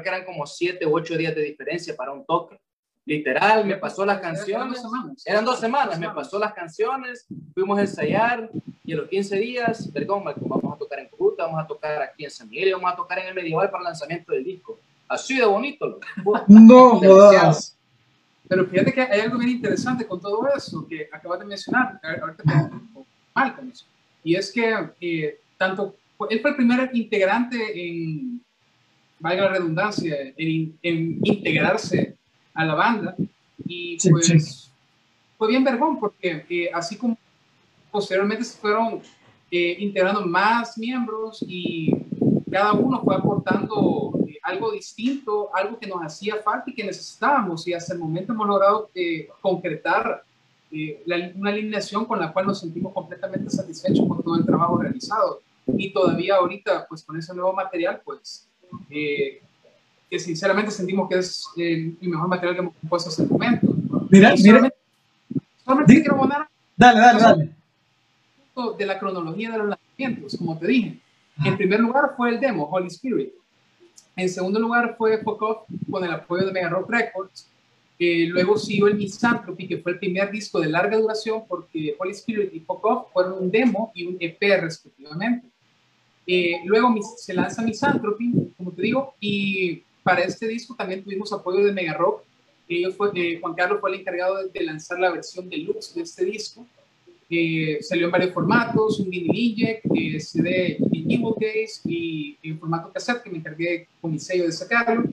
creo que eran como siete u ocho días de diferencia para un toque. Literal, me pasó las canciones. Eran dos semanas, me pasó las canciones, fuimos a ensayar y a los 15 días, Vergón, vamos a tocar en Cuba, vamos a tocar aquí en San Miguel y vamos a tocar en el Medieval para el lanzamiento del disco. Así de bonito. No, no. Pero fíjate que hay algo bien interesante con todo eso que acabas de mencionar, ahorita con eso. Y es que eh, tanto él fue el primer integrante en, valga la redundancia, en, integrarse a la banda. Y pues fue bien vergón porque eh, así como posteriormente se fueron eh, integrando más miembros y cada uno fue aportando eh, algo distinto, algo que nos hacía falta y que necesitábamos. Y hasta el momento hemos logrado concretar una alineación con la cual nos sentimos completamente satisfechos con todo el trabajo realizado y todavía ahorita, pues con ese nuevo material, pues eh, que sinceramente sentimos que es el, mejor material que hemos compuesto hasta el momento. Mira, mira. Solamente, quiero abonar. Dale, dale, dale. De la cronología de los lanzamientos, como te dije. En primer lugar fue el demo, Holy Spirit. En segundo lugar fue Fuck con el apoyo de Mega Rock Records. Eh, luego siguió el Misanthropy, que fue el primer disco de larga duración, porque Holy Spirit y Fuck fueron un demo y un EP respectivamente. Eh, luego se lanza Misanthropy, como te digo, y para este disco también tuvimos apoyo de Mega Rock. Ellos fue, eh, Juan Carlos fue el encargado de, lanzar la versión deluxe de este disco. Eh, salió en varios formatos, un mini eh, CD en Evil Case y en formato cassette que me encargué con mi sello de sacarlo.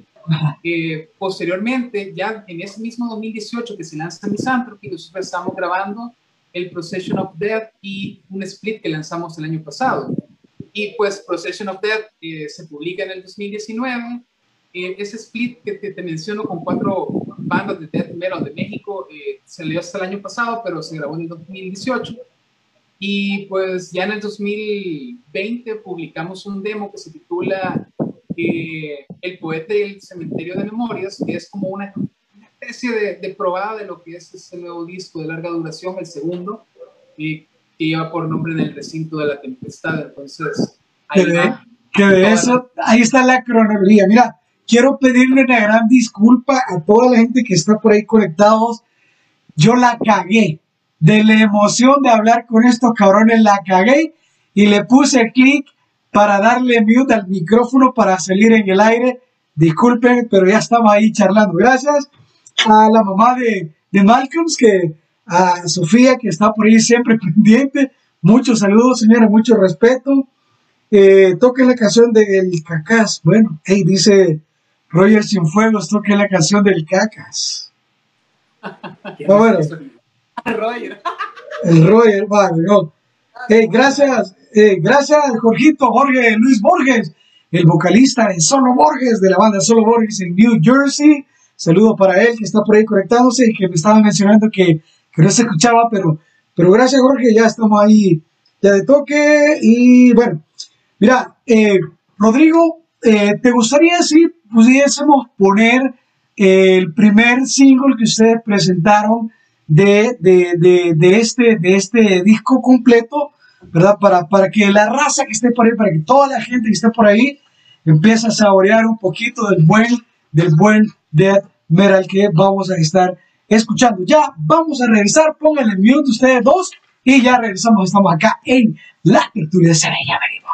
posteriormente, ya en ese mismo 2018 que se lanza Misanthropy, nosotros estamos grabando el Procession of Death y un split que lanzamos el año pasado. Y pues Procession of Death eh, se publica en el 2019. Eh, ese split que te, menciono con cuatro bandas de death metal de México eh, salió hasta el año pasado, pero se grabó en el 2018. Y pues ya en el 2020 publicamos un demo que se titula El poeta y el cementerio de memorias, que es como una, especie de, de, probada de lo que es ese nuevo disco de larga duración, el segundo, y que lleva por nombre en el recinto de la tempestad. Entonces, ahí, que de eso, ahí está la cronología. Mira, quiero pedirle una gran disculpa a toda la gente que está por ahí conectados. Yo la cagué. De la emoción de hablar con estos cabrones, la cagué y le puse clic para darle mute al micrófono para salir en el aire. Disculpen, pero ya estamos ahí charlando. Gracias a la mamá de, de Malcolms que a Sofía, que está por ahí siempre pendiente. Muchos saludos, señora, mucho respeto. Eh, toque la canción del Cacas. Bueno, hey, dice Roger Cienfuegos, toque la canción del Cacas. bueno. Roger. El Roger, no. Hey, gracias, eh, gracias, Jorgito, Jorge Luis Borges, el vocalista de Solo Borges, de la banda Solo Borges en New Jersey. Saludo para él que está por ahí conectándose y que me estaba mencionando que que no se escuchaba, pero, pero gracias Jorge, ya estamos ahí ya de toque. Y bueno, mira, eh, Rodrigo, eh, ¿te gustaría si pudiésemos poner el primer single que ustedes presentaron de, este, de este disco completo, ¿verdad? Para, para que la raza que esté por ahí, para que toda la gente que esté por ahí empiece a saborear un poquito del buen, del buen death metal que vamos a estar escuchando. Ya vamos a regresar, pónganle mute ustedes dos y ya regresamos. Estamos acá en la tertulia de Saraya. Venimos.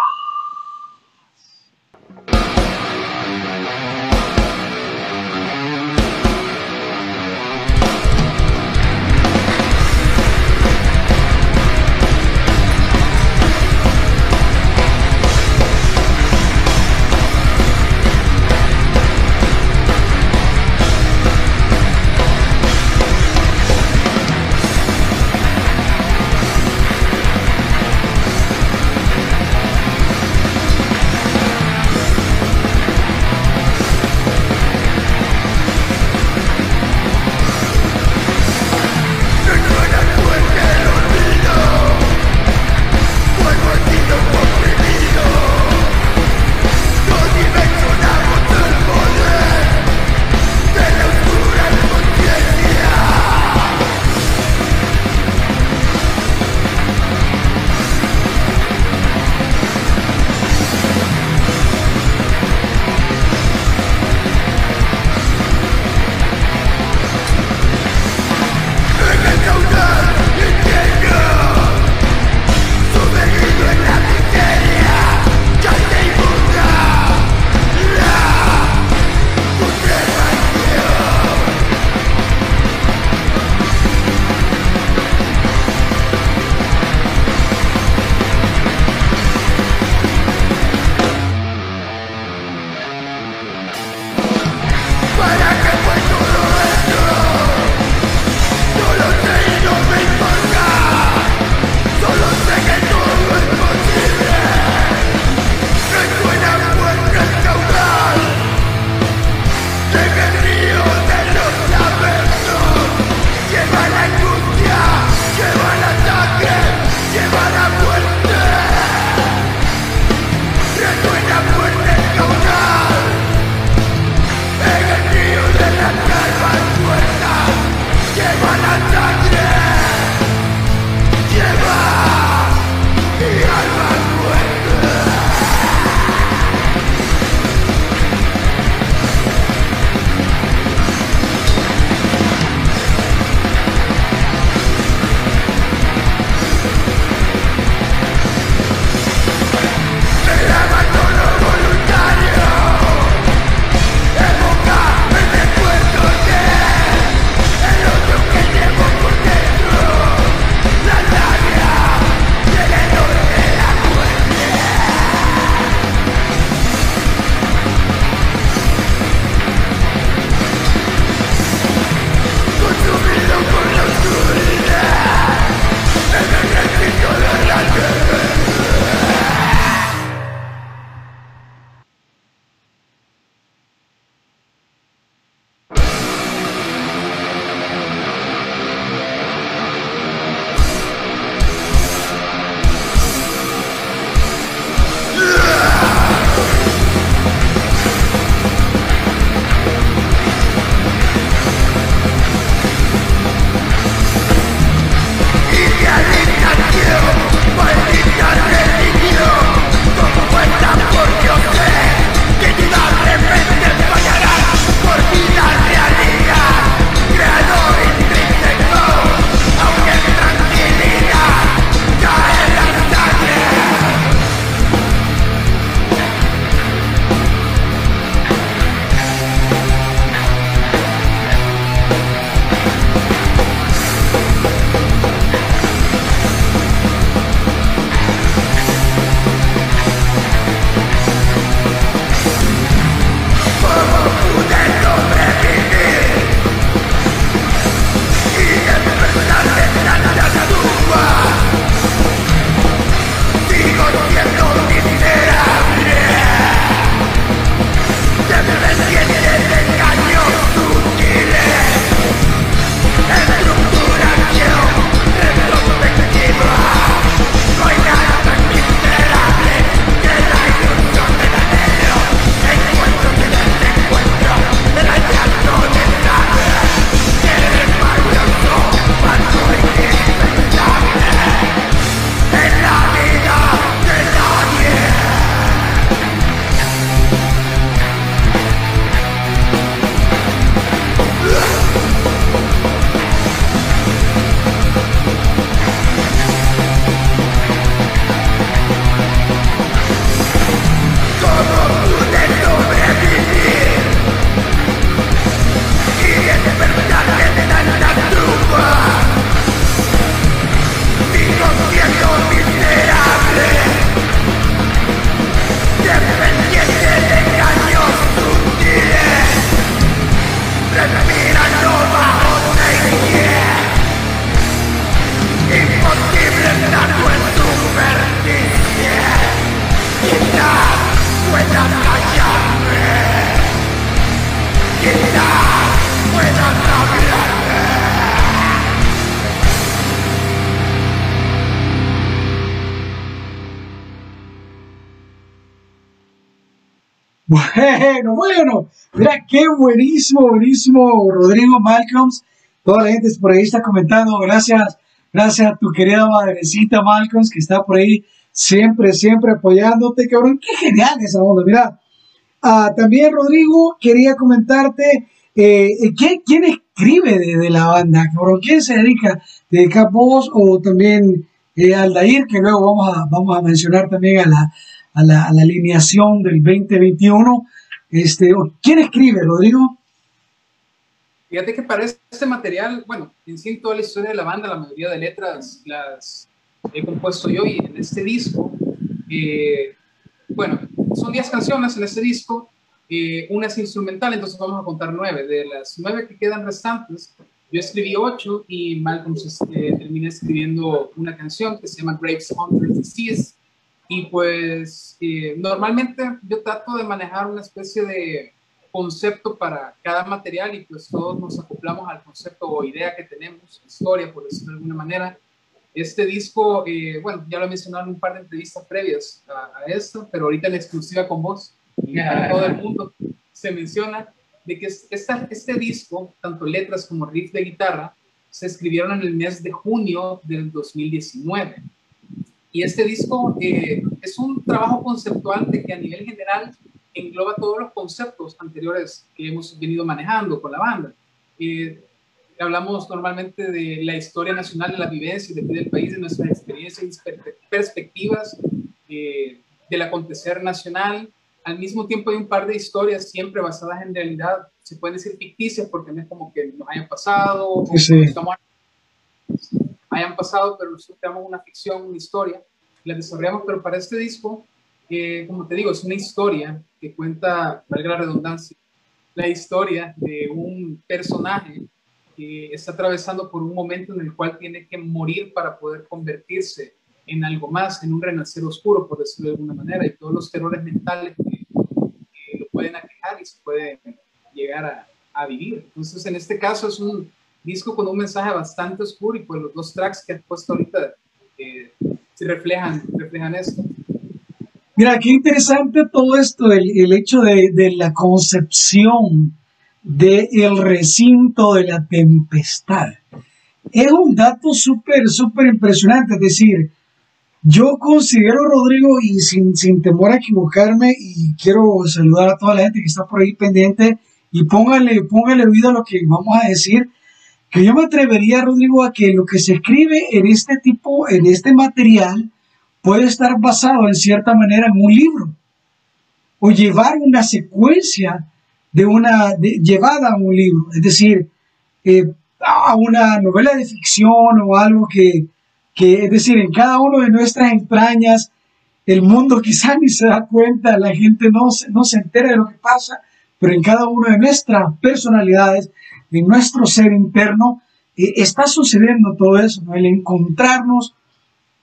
Fuck! Bueno, bueno, mira qué buenísimo, buenísimo, Rodrigo Malcolms. Toda la gente por ahí está comentando, gracias, gracias a tu querida madrecita Malcolms que está por ahí siempre, siempre apoyándote, cabrón. Qué genial esa onda, mira. Ah, también, Rodrigo, quería comentarte, eh, ¿quién, escribe de, la banda, cabrón? ¿Quién se dedica? ¿Te dedica vos o también eh, Aldair, que luego vamos a, vamos a mencionar también a la, a la, alineación del 2021. Este, ¿Quién escribe, Rodrigo? Fíjate que para este material, bueno, en sí toda la historia de la banda, la mayoría de letras las he compuesto yo y en este disco, eh, bueno, son 10 canciones en este disco, eh, una es instrumental, entonces vamos a contar nueve. De las nueve que quedan restantes, yo escribí ocho y Malcolm eh, termina escribiendo una canción que se llama Graves Under Disease, y pues eh, normalmente yo trato de manejar una especie de concepto para cada material y pues todos nos acoplamos al concepto o idea que tenemos, historia por decirlo de alguna manera. Este disco, eh, bueno, ya lo he mencionado en un par de entrevistas previas a, esto, pero ahorita en exclusiva con vos y para todo el mundo se menciona de que esta, este disco, tanto letras como riff de guitarra, se escribieron en el mes de junio del 2019. Y este disco eh, es un trabajo conceptual de que a nivel general engloba todos los conceptos anteriores que hemos venido manejando con la banda. Eh, hablamos normalmente de la historia nacional, de la vivencia de del país, de nuestras experiencias y perspectivas eh, del acontecer nacional. Al mismo tiempo hay un par de historias siempre basadas en realidad, se pueden decir ficticias porque no es como que nos hayan pasado, o estamos hayan pasado, pero nosotros creamos una ficción, una historia, la desarrollamos, pero para este disco, eh, como te digo, es una historia que cuenta, valga la redundancia, la historia de un personaje que está atravesando por un momento en el cual tiene que morir para poder convertirse en algo más, en un renacer oscuro, por decirlo de alguna manera, y todos los terrores mentales que, lo pueden aquejar y se pueden llegar a, a vivir. Entonces, en este caso es un disco con un mensaje bastante oscuro y pues los dos tracks que has puesto ahorita eh, reflejan, reflejan esto. Mira, qué interesante todo esto, el, el hecho de, de, la concepción del el recinto de la tempestad. Es un dato súper, súper impresionante. Es decir, yo considero, Rodrigo, y sin, sin temor a equivocarme, y quiero saludar a toda la gente que está por ahí pendiente, y póngale, póngale oído a lo que vamos a decir, que yo me atrevería, Rodrigo, a que lo que se escribe en este tipo, en este material, puede estar basado en cierta manera en un libro o llevar una secuencia de una llevada a un libro, es decir, eh, a una novela de ficción o algo que, que, es decir, en cada uno de nuestras entrañas, el mundo quizá ni se da cuenta, la gente no, no se entera de lo que pasa, pero en cada una de nuestras personalidades en nuestro ser interno, eh, está sucediendo todo eso, el encontrarnos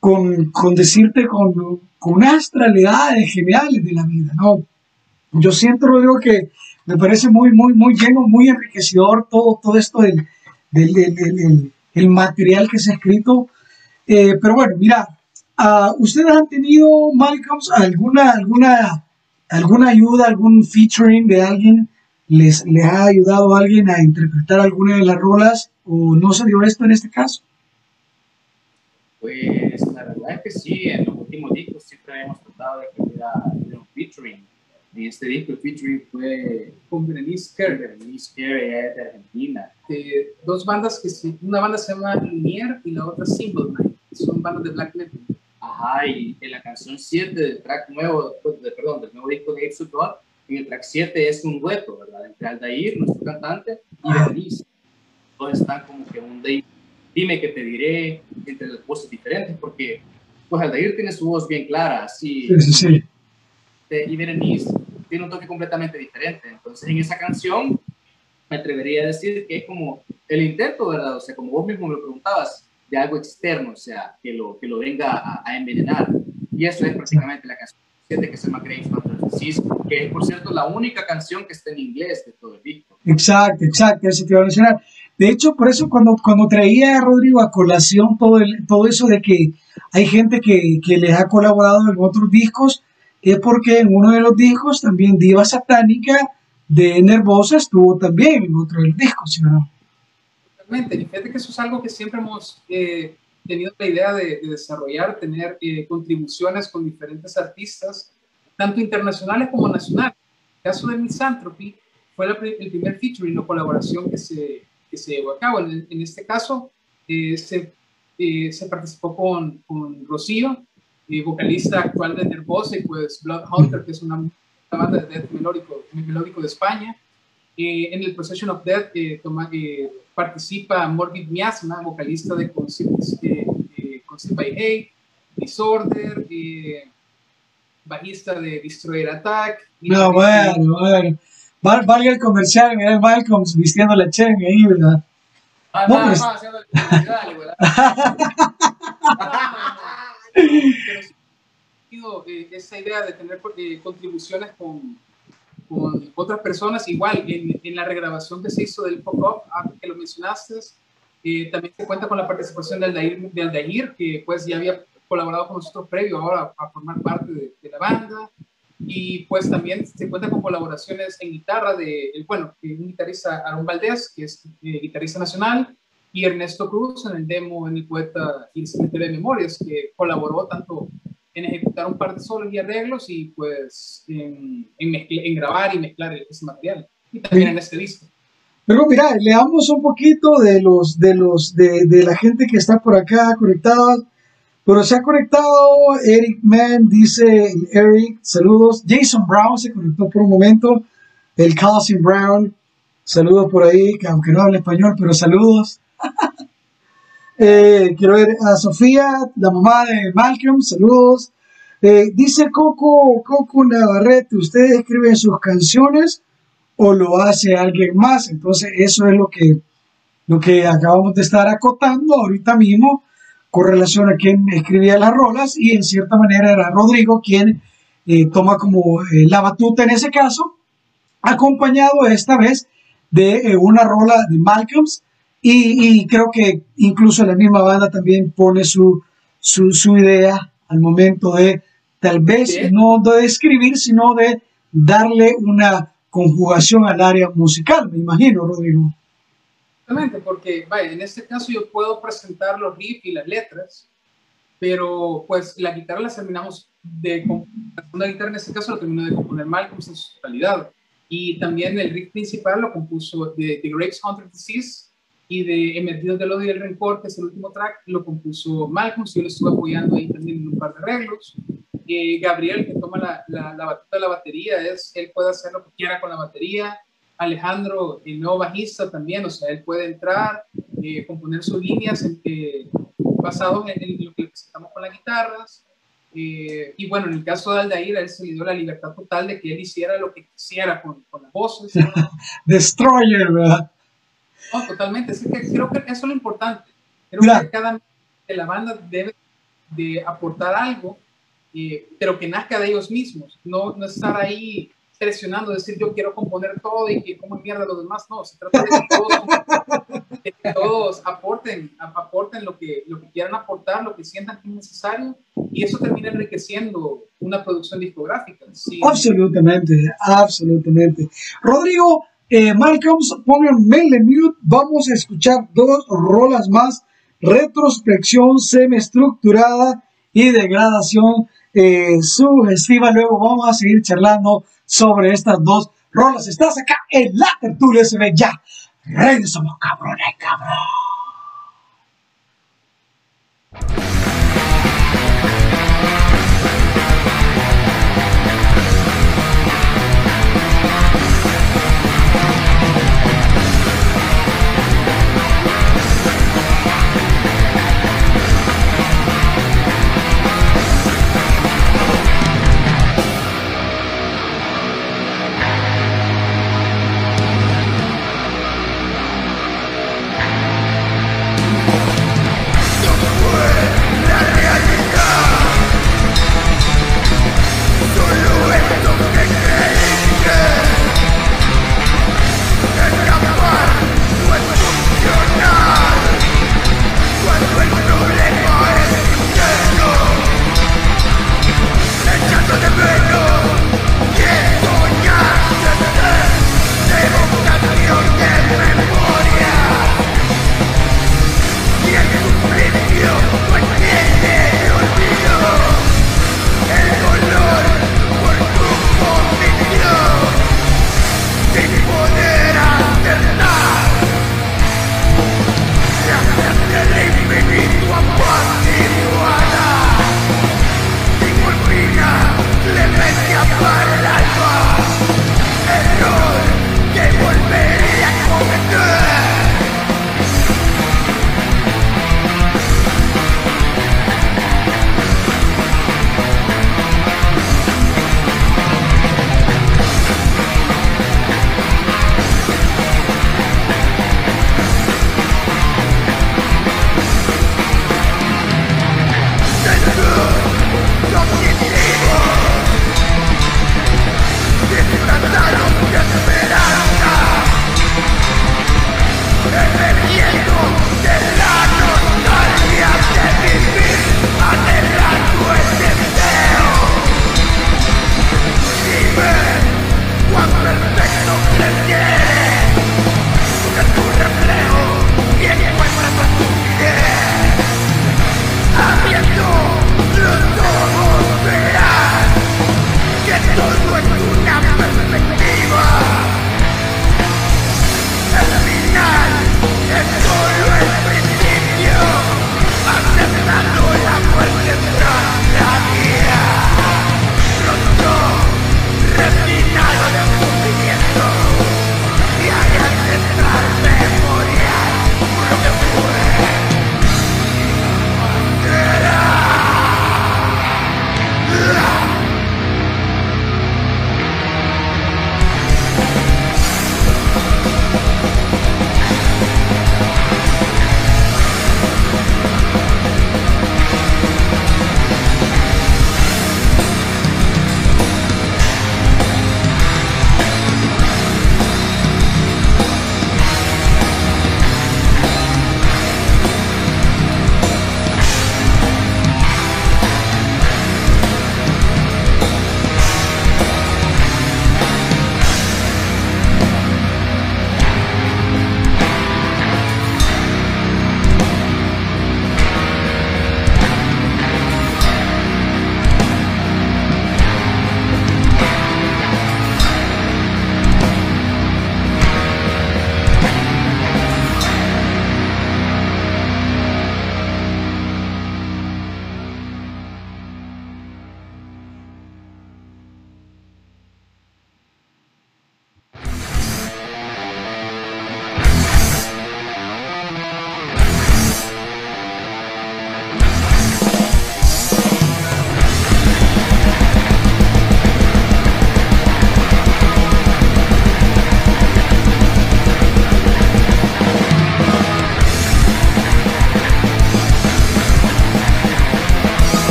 con, con decirte, con, con unas realidades geniales de la vida, ¿no? Yo siento, Rodrigo, que me parece muy, muy, muy lleno, muy enriquecedor todo, todo esto del, del, el material que se ha escrito. Eh, pero bueno, mira, uh, ¿ustedes han tenido, Malcolm, alguna, alguna, alguna ayuda, algún featuring de alguien les, ha ayudado a alguien a interpretar alguna de las rolas o no se dio esto en este caso? Pues la verdad es que sí, en los últimos discos siempre hemos tratado de que hubiera un featuring. En este disco el featuring fue con Berenice Kerr. Berenice Kerr, es de Argentina. Dos bandas que una banda se llama Lumiere y la otra Simple Night. Son bandas de black metal. Ajá, y en la canción 7 del track nuevo, pues, de, perdón, del nuevo disco de Apes en el track 7 es un dueto, ¿verdad? Entre Aldair, nuestro cantante, y Berenice. Todos están como que un dime que te diré entre las voces diferentes, porque pues Aldair tiene su voz bien clara, así. Sí, sí, sí. Y Berenice tiene un toque completamente diferente. Entonces, en esa canción, me atrevería a decir que es como el intento, ¿verdad? O sea, como vos mismo me lo preguntabas, de algo externo, o sea, que lo, que lo venga a, a envenenar. Y eso es prácticamente la canción que se llama Grace que es por cierto la única canción que está en inglés de todo el disco. Exacto, exacto, eso te iba a mencionar. De hecho, por eso cuando, cuando traía a Rodrigo a colación todo, el, todo eso de que hay gente que, que les ha colaborado en otros discos, es porque en uno de los discos también Diva Satánica de Nervosa estuvo también en otro de los discos, ¿sí no? Totalmente, y fíjate que eso es algo que siempre hemos eh, tenido la idea de, desarrollar, tener eh, contribuciones con diferentes artistas, tanto internacionales como nacionales. El caso de Misanthropy fue el primer featuring o colaboración que se, que se llevó a cabo. En, en este caso, eh, se, se, participó con, con Rocío, vocalista actual de Nervosa, y pues Blood Hunter, que es una banda de death melódico, melódico de España. Eh, en el Procession of Death eh, toma, eh, participa Morbid Miasma, vocalista de Concept, by Hate, Disorder, bajista de Destroyer Attack. No, bueno, bueno. valga el comercial, mira el Malcolm vistiendo la chen ahí, ¿verdad? Ah, no, no, pues... no, haciendo el comercial, ¿verdad? Eh, esa idea de tener eh, contribuciones con, con, otras personas, igual en, en, la regrabación que se hizo del pop-up, ah, que lo mencionaste, eh, también se cuenta con la participación de Aldair, de Aldair, que pues ya había colaborado con nosotros previo ahora a, formar parte de, la banda, y pues también se cuenta con colaboraciones en guitarra de, el, bueno, un guitarrista Aaron Valdés, que es guitarrista nacional, y Ernesto Cruz en el demo en el poeta y el cementerio de memorias, que colaboró tanto en ejecutar un par de solos y arreglos y pues en, en, grabar y mezclar ese material. Y también en este disco. Pero mira, leamos un poquito de los de los de, de, la gente que está por acá conectada. Pero se ha conectado Eric Mann, dice Eric, saludos. Jason Brown se conectó por un momento. El Calvin Brown, saludos por ahí, que aunque no habla español, pero saludos. Eh, quiero ver a Sofía, la mamá de Malcolm, saludos. Eh, dice Coco, Coco Navarrete, ¿usted escribe sus canciones o lo hace alguien más? Entonces, eso es lo que, lo que acabamos de estar acotando ahorita mismo con relación a quien escribía las rolas y en cierta manera era Rodrigo quien eh, toma como la batuta en ese caso, acompañado esta vez de una rola de Malcolms y, creo que incluso la misma banda también pone su, su, idea al momento de tal vez no de escribir, sino de darle una conjugación al área musical, me imagino, Rodrigo. Exactamente, porque vaya, en este caso yo puedo presentar los riffs y las letras, pero pues la guitarra la terminamos de la guitarra en este caso lo terminó de componer Malcolm en su totalidad. Y también el riff principal lo compuso de The Grapes Hunter Disease, y de Emergidos del Odio y el Rencor, que es el último track, lo compuso Malcolm, yo lo estuve apoyando ahí también en un par de arreglos. Eh, Gabriel, que toma la, la, la batuta de la batería, es, él puede hacer lo que quiera con la batería. Alejandro, el nuevo bajista también, o sea, él puede entrar, eh, componer sus líneas eh, basados en, lo que presentamos con las guitarras. y bueno, en el caso de Aldair, él se le dio la libertad total de que él hiciera lo que quisiera con, con las voces. Destroyer, ¿verdad? No, totalmente. Es que creo que eso es lo importante. Creo que cada de la banda debe de aportar algo, eh, pero que nazca de ellos mismos. No, no estar ahí presionando, decir yo quiero componer todo y que como mierda los demás. No, se trata de que todos, aporten, aporten lo que, lo que quieran aportar, lo que sientan que es necesario y eso termina enriqueciendo una producción discográfica. Absolutamente, absolutamente. Rodrigo, eh, Malcolm, pongan mail en mute. Vamos a escuchar dos rolas más. Retrospección semiestructurada y degradación eh, sugestiva. Luego vamos a seguir charlando sobre estas dos rolas. Estás acá en la tertulia ve ya. Regresamos, cabrones, cabrón.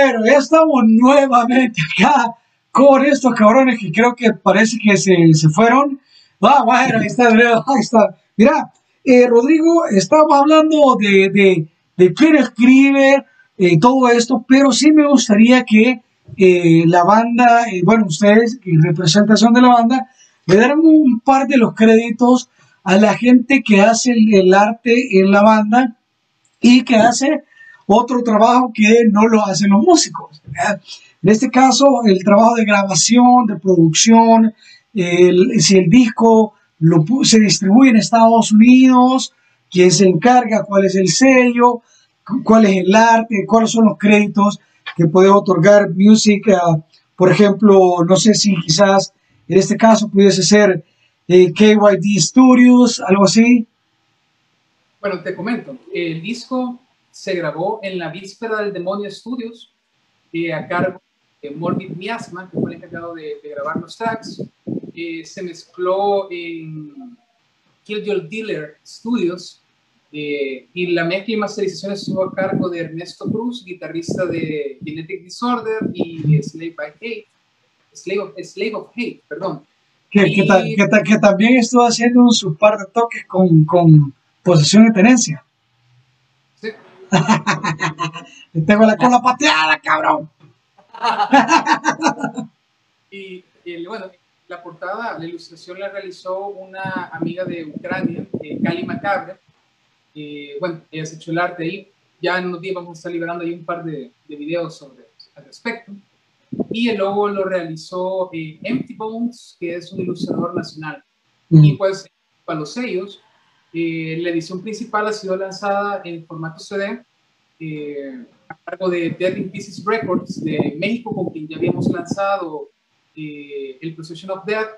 Bueno, ya estamos nuevamente acá con estos cabrones que creo que parece que se, se fueron. Ah, bueno, ahí está, ahí está. Mira, eh, Rodrigo, estamos hablando de, de, de quién escribe eh, todo esto, pero sí me gustaría que eh, la banda, bueno, ustedes, en representación de la banda, le dieran un par de los créditos a la gente que hace el, el arte en la banda y que hace otro trabajo que no lo hacen los músicos. En este caso, el trabajo de grabación, de producción, si el disco se distribuye en Estados Unidos, quién se encarga, cuál es el sello, cu- cuál es el arte, cuáles son los créditos que puede otorgar Music, ah, por ejemplo, no sé si quizás en este caso pudiese ser eh, KYD Studios, algo así. Bueno, te comento, el disco se grabó en la víspera del Demonio Studios eh, a cargo de Morbid Miasma, que fue el encargado de, de grabar los tracks. Eh, se mezcló en Kill Your Dealer Studios eh, y la mezcla y masterización estuvo a cargo de Ernesto Cruz, guitarrista de Genetic Disorder y Slave by Hate. Slave of, Slave of Hate, perdón. Que, que, ta- que ta- que también estuvo haciendo un par de toques con, con posesión y tenencia. Tengo la cola pateada, cabrón. Y, y, bueno, la portada, la ilustración la realizó una amiga de Ucrania, eh, Kali Macabre. Eh, bueno, ella se echó el arte ahí. Ya en unos días vamos a estar liberando ahí un par de, de videos sobre al respecto. Y el logo lo realizó eh, Empty Bones, que es un ilustrador nacional. Y pues, para los sellos, eh, la edición principal ha sido lanzada en formato CD eh, a cargo de Dead in Pieces Records de México, con quien ya habíamos lanzado eh, el Procession of Death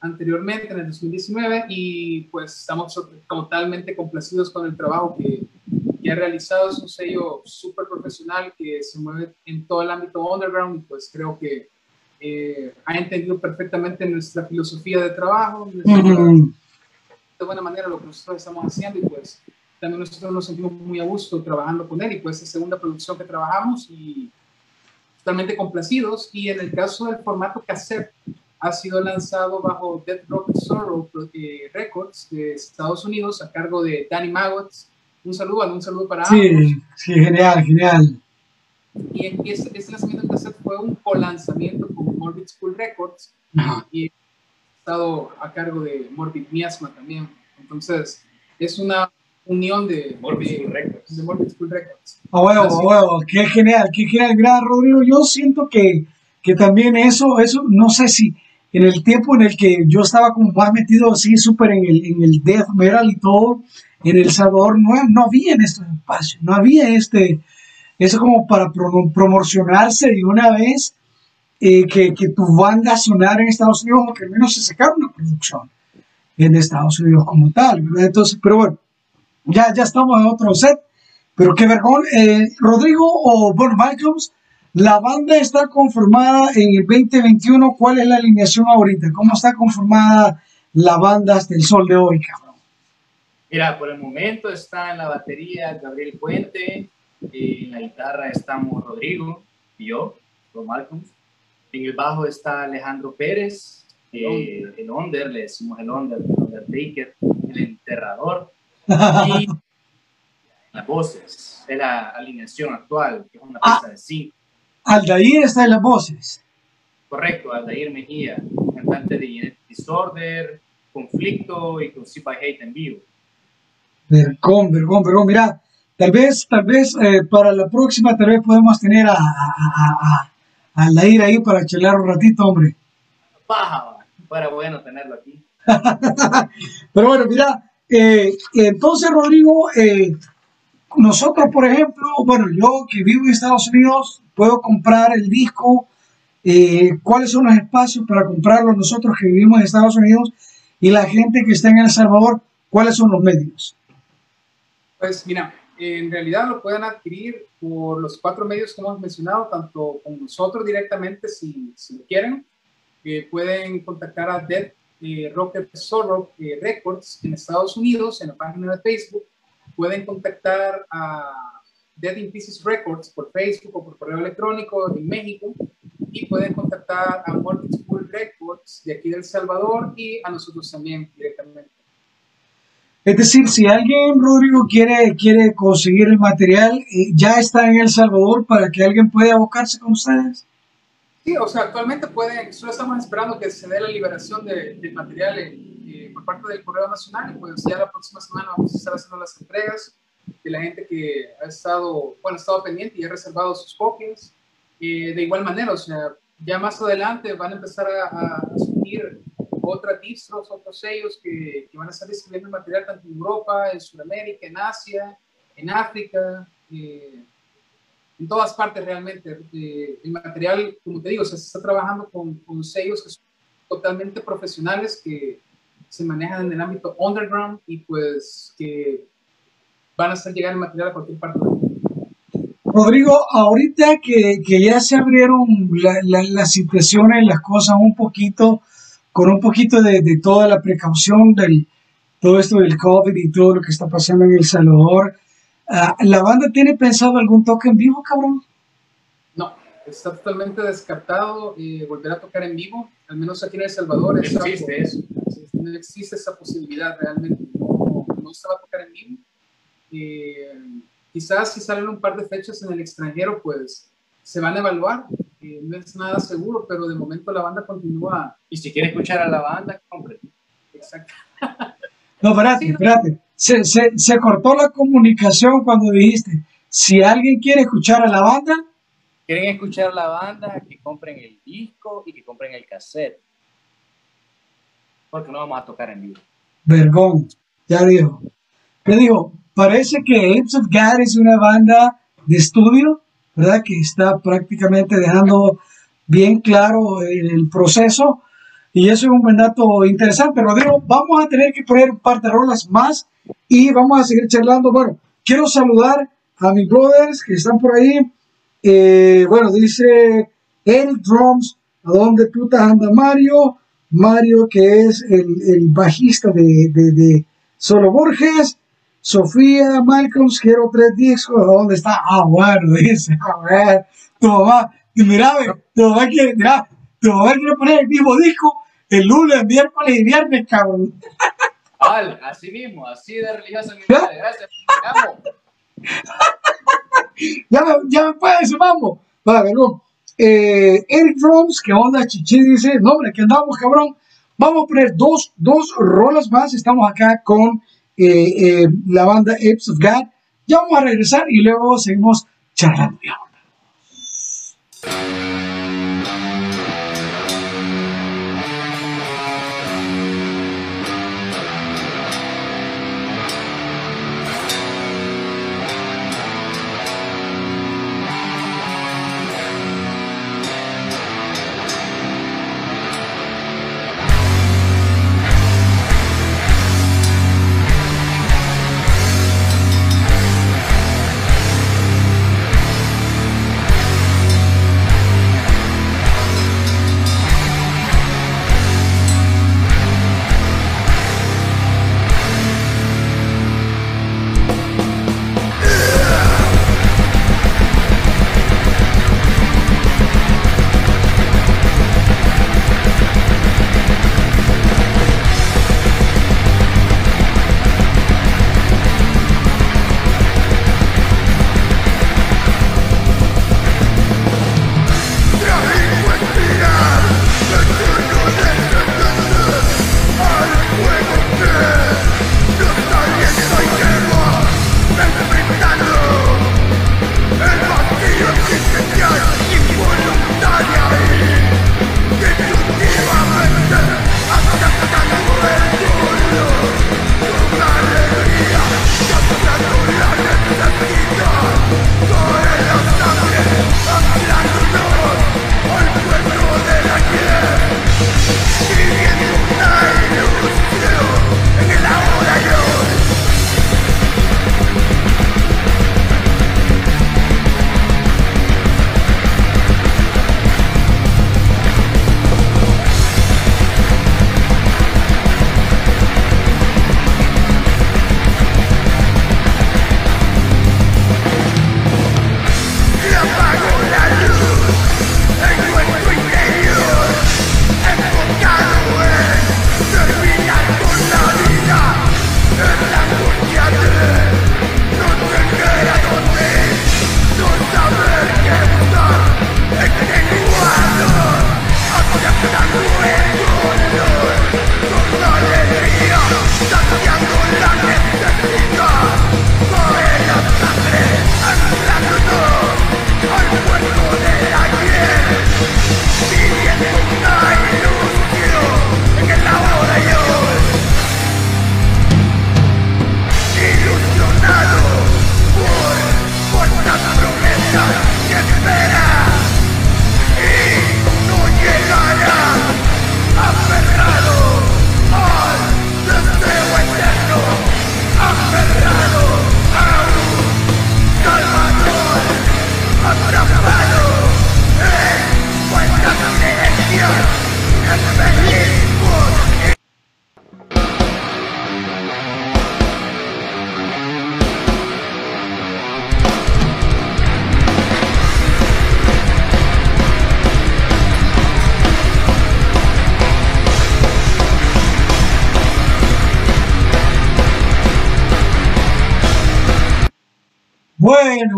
anteriormente en el 2019 y pues estamos totalmente complacidos con el trabajo que, que ha realizado. Es un sello súper profesional que se mueve en todo el ámbito underground y pues creo que eh, ha entendido perfectamente nuestra filosofía de trabajo, nuestra-. De buena manera lo que nosotros estamos haciendo y pues también nosotros nos sentimos muy a gusto trabajando con él y pues es segunda producción que trabajamos y totalmente complacidos y en el caso del formato cassette ha sido lanzado bajo Dead Rock Sorrow eh, Records de Estados Unidos a cargo de Danny Maggots. Un saludo, un saludo para ambos. Sí, sí, genial, genial. Y este, este lanzamiento de cassette fue un colanzamiento con Morbid School Records Ajá. y estado a cargo de Morbid Miasma también. Entonces, es una unión de Morbid School Records. de Morbid School Records. A huevo, Así. a huevo, qué genial, qué genial. Mira, Rodrigo, yo siento que, que también eso, eso, no sé si en el tiempo en el que yo estaba como más metido así súper en el, en el death metal y todo, en El Salvador no, no había en estos espacios, no había este, eso como para pro- promocionarse de una vez, eh, que, que tu banda sonara en Estados Unidos o que al menos se sacara una producción en Estados Unidos como tal. Entonces, pero bueno, ya, ya estamos en otro set. Pero qué vergón. Eh, Rodrigo o bueno, Malcolms, la banda está conformada en el 2021. ¿Cuál es la alineación ahorita? ¿Cómo está conformada la banda hasta el sol de hoy, cabrón? Mira, por el momento está en la batería Gabriel Puente, en la guitarra estamos Rodrigo y yo, Ron Malcolm. En el bajo está Alejandro Pérez, eh, el Onder, le decimos el Onder, el Undertaker, el enterrador. Y las voces, es la alineación actual, que es una Ah. pieza de cinco. Aldair está en las voces. Correcto, Aldair Mejía, cantante de Genetic Disorder, Conflicto y by Hate en vivo. Vergón, vergón, vergón. Mira, tal vez, tal vez eh, para la próxima, tal vez podemos tener a, a, a, a Aldair ahí para charlar un ratito, hombre. Paja, fuera bueno tenerlo aquí. Pero bueno, mira, eh, entonces, Rodrigo, eh, nosotros, por ejemplo, bueno, yo que vivo en Estados Unidos, puedo comprar el disco. eh, ¿Cuáles son los espacios para comprarlo nosotros que vivimos en Estados Unidos? Y la gente que está en El Salvador, ¿cuáles son los medios? Pues mira, en realidad lo pueden adquirir por los cuatro medios que hemos mencionado, tanto con nosotros directamente si, si lo quieren. Eh, pueden contactar a Dead eh, Rocker Sorrow eh, Records en Estados Unidos, en la página de Facebook. Pueden contactar a Dead in Pieces Records por Facebook o por correo electrónico en México y pueden contactar a Mortgage School Records de aquí del Salvador y a nosotros también directamente. Es decir, si alguien, Rodrigo, quiere, quiere conseguir el material, eh, ya está en El Salvador para que alguien pueda abocarse con ustedes. Sí, o sea, actualmente pueden, solo estamos esperando que se dé la liberación del de material eh, por parte del Correo Nacional y pues ya la próxima semana vamos a estar haciendo las entregas de la gente que ha estado, bueno, ha estado pendiente y ha reservado sus copias. Eh, de igual manera, o sea, ya más adelante van a empezar a, a subir otras distros, otros sellos que, que, van a estar distribuyendo material tanto en Europa, en Sudamérica, en Asia, en África, eh, en todas partes realmente. Eh, el material, como te digo, se está trabajando con, con, sellos que son totalmente profesionales que se manejan en el ámbito underground y pues que van a hacer llegar el material a cualquier parte del mundo. Rodrigo, ahorita que, que ya se abrieron la, la, las situaciones, las cosas un poquito, con un poquito de, de, toda la precaución del todo esto del COVID y todo lo que está pasando en El Salvador. Uh, ¿La banda tiene pensado algún toque en vivo, cabrón? No, está totalmente descartado eh, volver a tocar en vivo, al menos aquí en El Salvador. No existe eso. No existe esa posibilidad realmente. No, no se va a tocar en vivo. Eh, quizás si salen un par de fechas en el extranjero, pues se van a evaluar eh, no es nada seguro, pero de momento la banda continúa. Y si quiere escuchar a la banda, compre. Exacto. No, espérate, espérate. Se, se, se, cortó la comunicación cuando dijiste, si alguien quiere escuchar a la banda. Quieren escuchar a la banda, que compren el disco y que compren el cassette. Porque no vamos a tocar en vivo. Vergón, ya dijo. ¿Qué dijo? Parece que Apes of God es una banda de estudio ¿verdad? Que está prácticamente dejando bien claro el proceso. Y eso es un buen dato interesante. Rodrigo, vamos a tener que poner un par de rolas más y vamos a seguir charlando. Bueno, quiero saludar a mis brothers que están por ahí. Eh, bueno, dice Eric Drums, ¿a dónde puta anda Mario? Mario, que es el, el bajista de, de, de Solo Borges. Sofía Malcolm, quiero tres discos. ¿Dónde está? Ah, bueno, dice. A ver, tu mamá, mira, tu mamá quiere, mira, tu mamá quiere poner el mismo disco el lunes, miércoles y viernes, cabrón. Al, así mismo, así de mi madre. Gracias, ya, me, ya me puede decir, mambo. Vale, no. Eh, Eric Drums, que onda chichi, dice, no, hombre, que andamos, cabrón. Vamos a poner dos, dos rolas más. Estamos acá con eh, eh, la banda Apes of God. Ya vamos a regresar y luego seguimos charlando.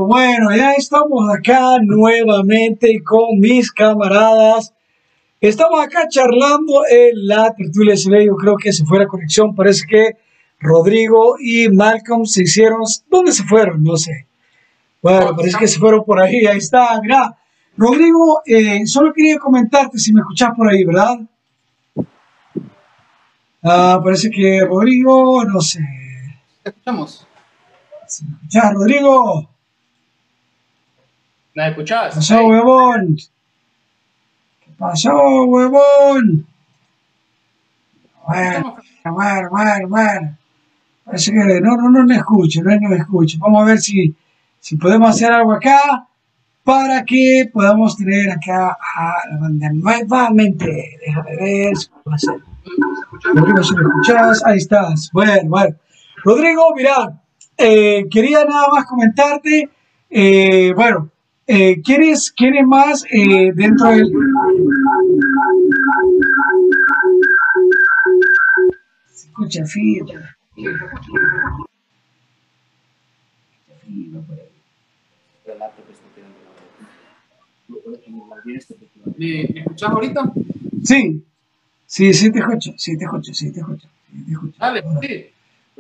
Bueno, ya estamos acá nuevamente con mis camaradas. Estamos acá charlando en la tertulia SB. Yo creo que se fue la conexión. Parece que Rodrigo y Malcolm se hicieron. ¿Dónde se fueron? No sé. Bueno, parece que se fueron por ahí. Ahí está, mira. Rodrigo, eh, solo quería comentarte si me escuchás por ahí, ¿verdad? Ah, parece que Rodrigo, no sé. Escuchamos. ¿Me escuchás, Rodrigo? ¿Me escuchás? ¿Qué pasó, huevón? ¿Qué pasó, huevón? Bueno, bueno, bueno, bueno. Parece que no, no, no me escucho, no me escucho. Vamos a ver si, si podemos hacer algo acá para que podamos tener acá a la banda nuevamente. Déjame ver si puedo hacer. Rodrigo, si me escuchás, ahí estás. Bueno, bueno. Rodrigo, mira, eh, quería nada más comentarte, eh, bueno, eh, ¿quieres, ¿quieres más eh, dentro del... Se escucha fino. ¿Me, me escuchás ahorita? Sí, sí, sí te escucho, sí te escucho, sí te escucho. Sí te escucho. Dale, sí.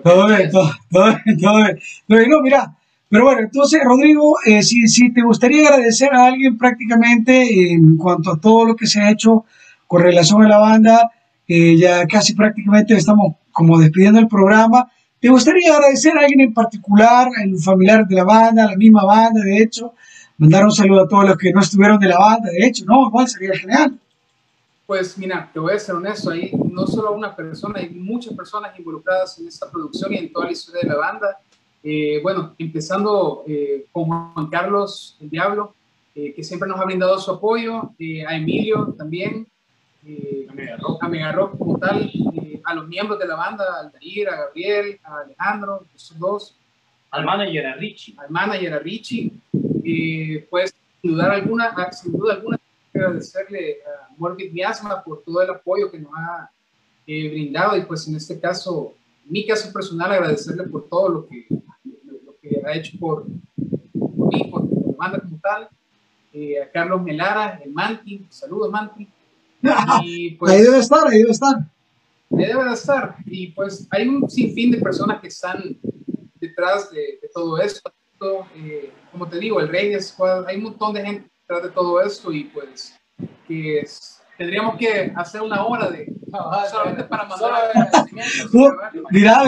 Todo bien, todo, todo bien, todo bien. Todo bien. No, mira, pero bueno, entonces, Rodrigo, eh, si, si te gustaría agradecer a alguien prácticamente en cuanto a todo lo que se ha hecho con relación a la banda, eh, ya casi prácticamente estamos como despidiendo el programa. ¿Te gustaría agradecer a alguien en particular, a los familiares de la banda, a la misma banda, de hecho? Mandar un saludo a todos los que no estuvieron de la banda, de hecho, ¿no? Igual sería genial. Pues mira, te voy a ser honesto, ahí no solo una persona, hay muchas personas involucradas en esta producción y en toda la historia de la banda. Eh, bueno, empezando eh, con Juan Carlos el Diablo, eh, que siempre nos ha brindado su apoyo, a Emilio también, eh, a Megarrock como tal, a los miembros de la banda, a Aldair, a Gabriel, a Alejandro, estos dos, Al manager, a Richie. al manager, a Richie, pues sin duda alguna, a- sin duda alguna, agradecerle a Morbid Miasma por todo el apoyo que nos ha brindado y pues en este caso, mi caso personal, agradecerle por todo lo que, lo, que ha hecho por, por mí, por, por la banda como tal, eh, a Carlos Melara, el Manti, saludos Manti, y pues ahí debe estar, ahí debe estar. Ahí debe de estar. Y pues hay un sinfín de personas que están detrás de, de todo esto. Eh, como te digo, el Rey Squad, hay un montón de gente detrás de todo esto y pues que es- tendríamos que hacer una hora de solamente para mandar agradecimientos. Mira,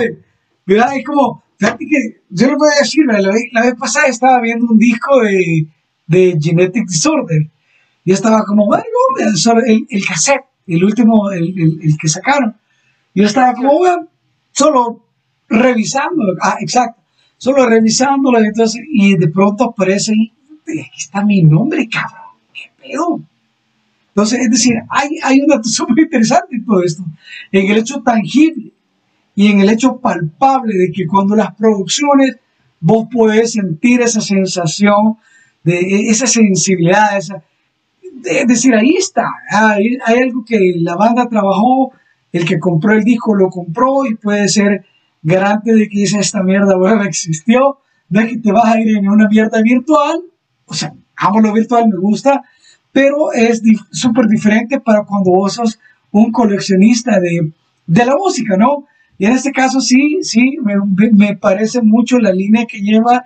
mira, es como, fíjate que yo le voy a decir, la vez, la vez pasada estaba viendo un disco de, de Genetic Disorder y estaba como, bueno, el, el, cassette, el último, el, el, el que sacaron. Yo estaba como, bueno, solo revisándolo, ah, exacto, solo revisándolo, entonces, y de pronto aparece ahí, aquí está mi nombre, cabrón, qué pedo. Entonces, es decir, hay, hay un dato súper interesante en todo esto, en el hecho tangible y en el hecho palpable de que cuando las producciones vos podés sentir esa sensación de e- esa sensibilidad, esa, es decir, ahí está, hay, hay algo que la banda trabajó, el que compró el disco lo compró y puede ser garante de que esa esta mierda web existió, no que te vas a ir en una mierda virtual, o sea, amo lo virtual, me gusta, pero es súper diferente para cuando vos sos un coleccionista de, de la música, ¿no? Y en este caso sí, sí, me, me parece mucho la línea que lleva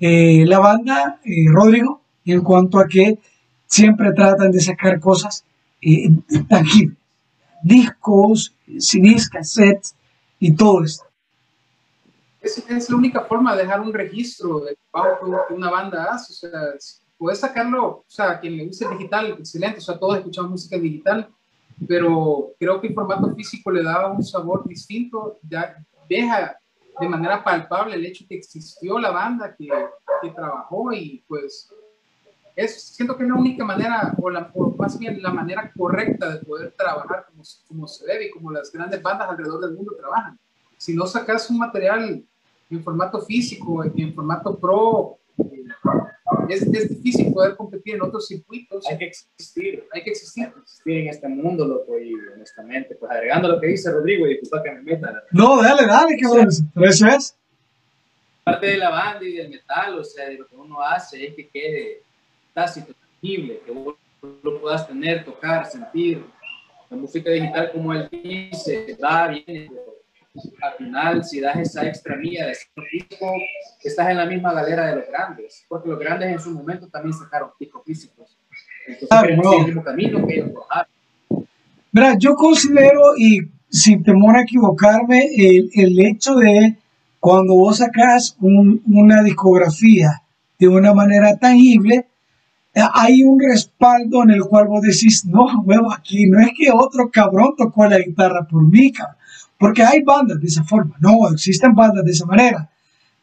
eh, la banda, eh, Rodrigo, en cuanto a que siempre tratan de sacar cosas eh, tangibles, discos, CDs, cassettes y todo esto. Es, es la única forma de dejar un registro de que una banda hace. O sea, puedes sacarlo, o sea, a quien le guste el digital, excelente. O sea, todos escuchamos música digital, pero creo que el formato físico le da un sabor distinto. Ya deja de manera palpable el hecho que existió la banda, que, que trabajó y pues es, siento que es la única manera, o, la, más bien la manera correcta de poder trabajar como, como se debe y como las grandes bandas alrededor del mundo trabajan. Si no sacas un material en formato físico, en formato pro, es, es, difícil poder competir en otros circuitos. Hay que existir, hay que existir, existir en este mundo, loco, y honestamente, pues agregando lo que dice Rodrigo, y disculpa que me meta. No, dale, dale, que bueno, eso es. Parte de la banda y del metal, o sea, de lo que uno hace es que quede tácito, tangible, que vos lo puedas tener, tocar, sentir. La música digital, como él dice, va, viene, al final, si das esa extra mía de físico, estás en la misma galera de los grandes, porque los grandes en su momento también sacaron discos físicos. Entonces, ah, no. el mismo camino que ellos Mira, yo considero, y sin temor a equivocarme, el, el hecho de cuando vos sacas un, una discografía de una manera tangible, hay un respaldo en el cual vos decís, no, huevo, aquí no es que otro cabrón tocó la guitarra por mí, cabrón. Porque hay bandas de esa forma, no, existen bandas de esa manera,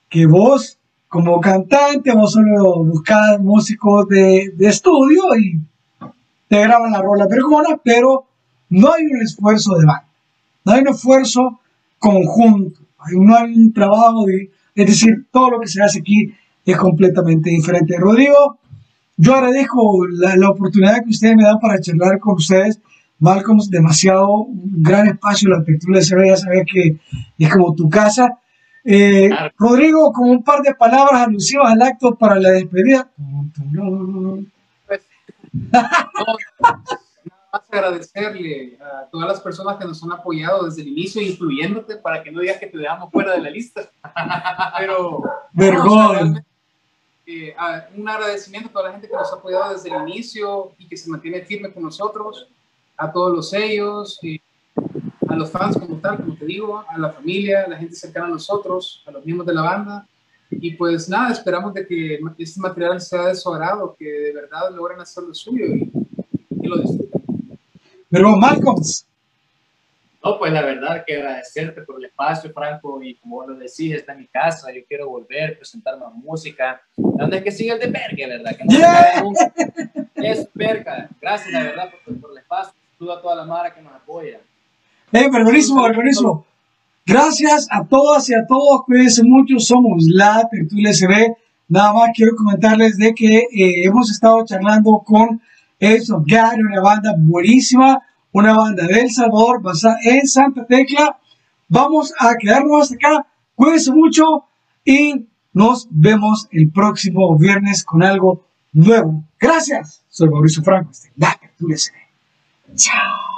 que vos como cantante, vos solo buscas músicos de, de estudio y te graban la rola vergona, pero no hay un esfuerzo de banda, no hay un esfuerzo conjunto, no hay un trabajo de, es decir, todo lo que se hace aquí es completamente diferente. Rodrigo, yo agradezco la, la oportunidad que ustedes me dan para charlar con ustedes Malcolm es demasiado, un gran espacio, la apertura de cerveza, ya sabes que es como tu casa. Eh, Rodrigo, como un par de palabras alusivas al acto para la despedida. Pues, nada más agradecerle a todas las personas que nos han apoyado desde el inicio, incluyéndote, para que no digas que te dejamos fuera de la lista. Pero, Vergón. Eh, un agradecimiento a toda la gente que nos ha apoyado desde el inicio y que se mantiene firme con nosotros a todos los sellos, a los fans como tal, como te digo, a la familia, a la gente cercana a nosotros, a los miembros de la banda. Y pues nada, esperamos de que este material sea de su agrado, que de verdad logren hacer lo suyo y, lo disfruten. Pero Malcolm. No, pues la verdad que agradecerte por el espacio, Franco, y como vos lo decís, está en mi casa, yo quiero volver, presentar más música. ¿Dónde es que sigue el de Perque, verdad? Que no Es Perca. Gracias, la verdad, por, por el espacio a toda la mara que nos apoya. Eh, buenísimo, buenísimo. Gracias a todas y a todos, cuídense mucho, somos la Tertulia SB. Nada más quiero comentarles de que eh, hemos estado charlando con eso, Gary, una banda buenísima, una banda de El Salvador, basada en Santa Tecla. Vamos a quedarnos hasta acá, cuídense mucho y nos vemos el próximo viernes con algo nuevo. Gracias, soy Mauricio Franco, este. 操